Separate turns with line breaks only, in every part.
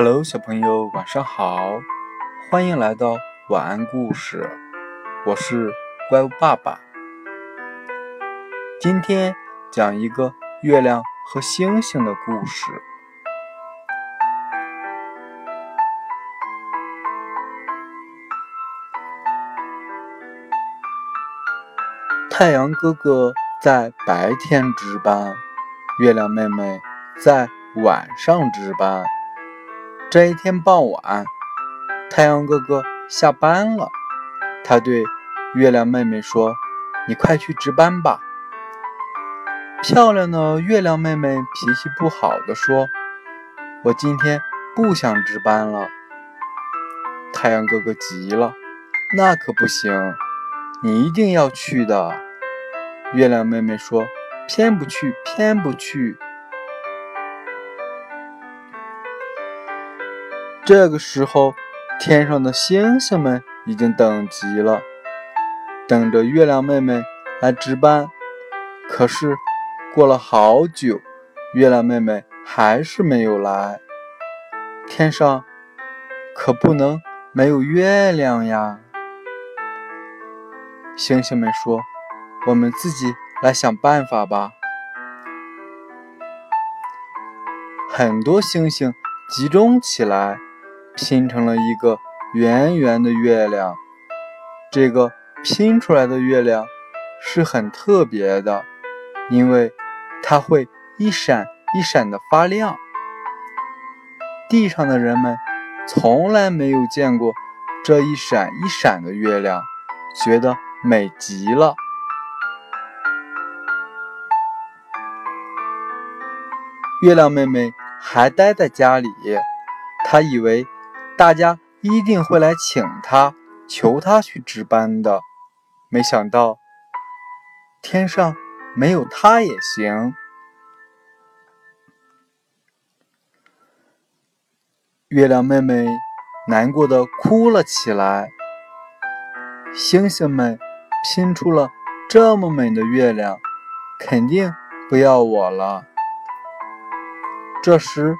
Hello，小朋友，晚上好！欢迎来到晚安故事，我是怪物爸爸。今天讲一个月亮和星星的故事。太阳哥哥在白天值班，月亮妹妹在晚上值班。这一天傍晚，太阳哥哥下班了，他对月亮妹妹说：“你快去值班吧。”漂亮的月亮妹妹脾气不好的说：“我今天不想值班了。”太阳哥哥急了：“那可不行，你一定要去的。”月亮妹妹说：“偏不去，偏不去。”这个时候，天上的星星们已经等急了，等着月亮妹妹来值班。可是，过了好久，月亮妹妹还是没有来。天上可不能没有月亮呀！星星们说：“我们自己来想办法吧。”很多星星集中起来。拼成了一个圆圆的月亮，这个拼出来的月亮是很特别的，因为它会一闪一闪的发亮。地上的人们从来没有见过这一闪一闪的月亮，觉得美极了。月亮妹妹还待在家里，她以为。大家一定会来请他，求他去值班的。没想到天上没有他也行。月亮妹妹难过的哭了起来。星星们拼出了这么美的月亮，肯定不要我了。这时，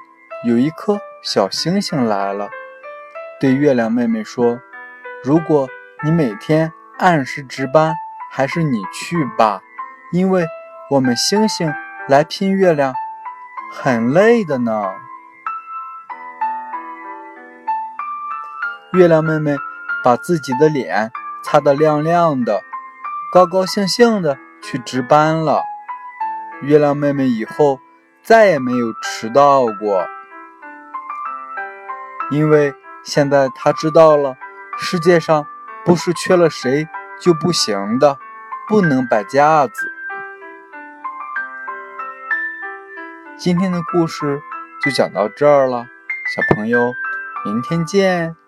有一颗小星星来了。对月亮妹妹说：“如果你每天按时值班，还是你去吧，因为我们星星来拼月亮很累的呢。”月亮妹妹把自己的脸擦得亮亮的，高高兴兴的去值班了。月亮妹妹以后再也没有迟到过，因为。现在他知道了，世界上不是缺了谁就不行的，不能摆架子。今天的故事就讲到这儿了，小朋友，明天见。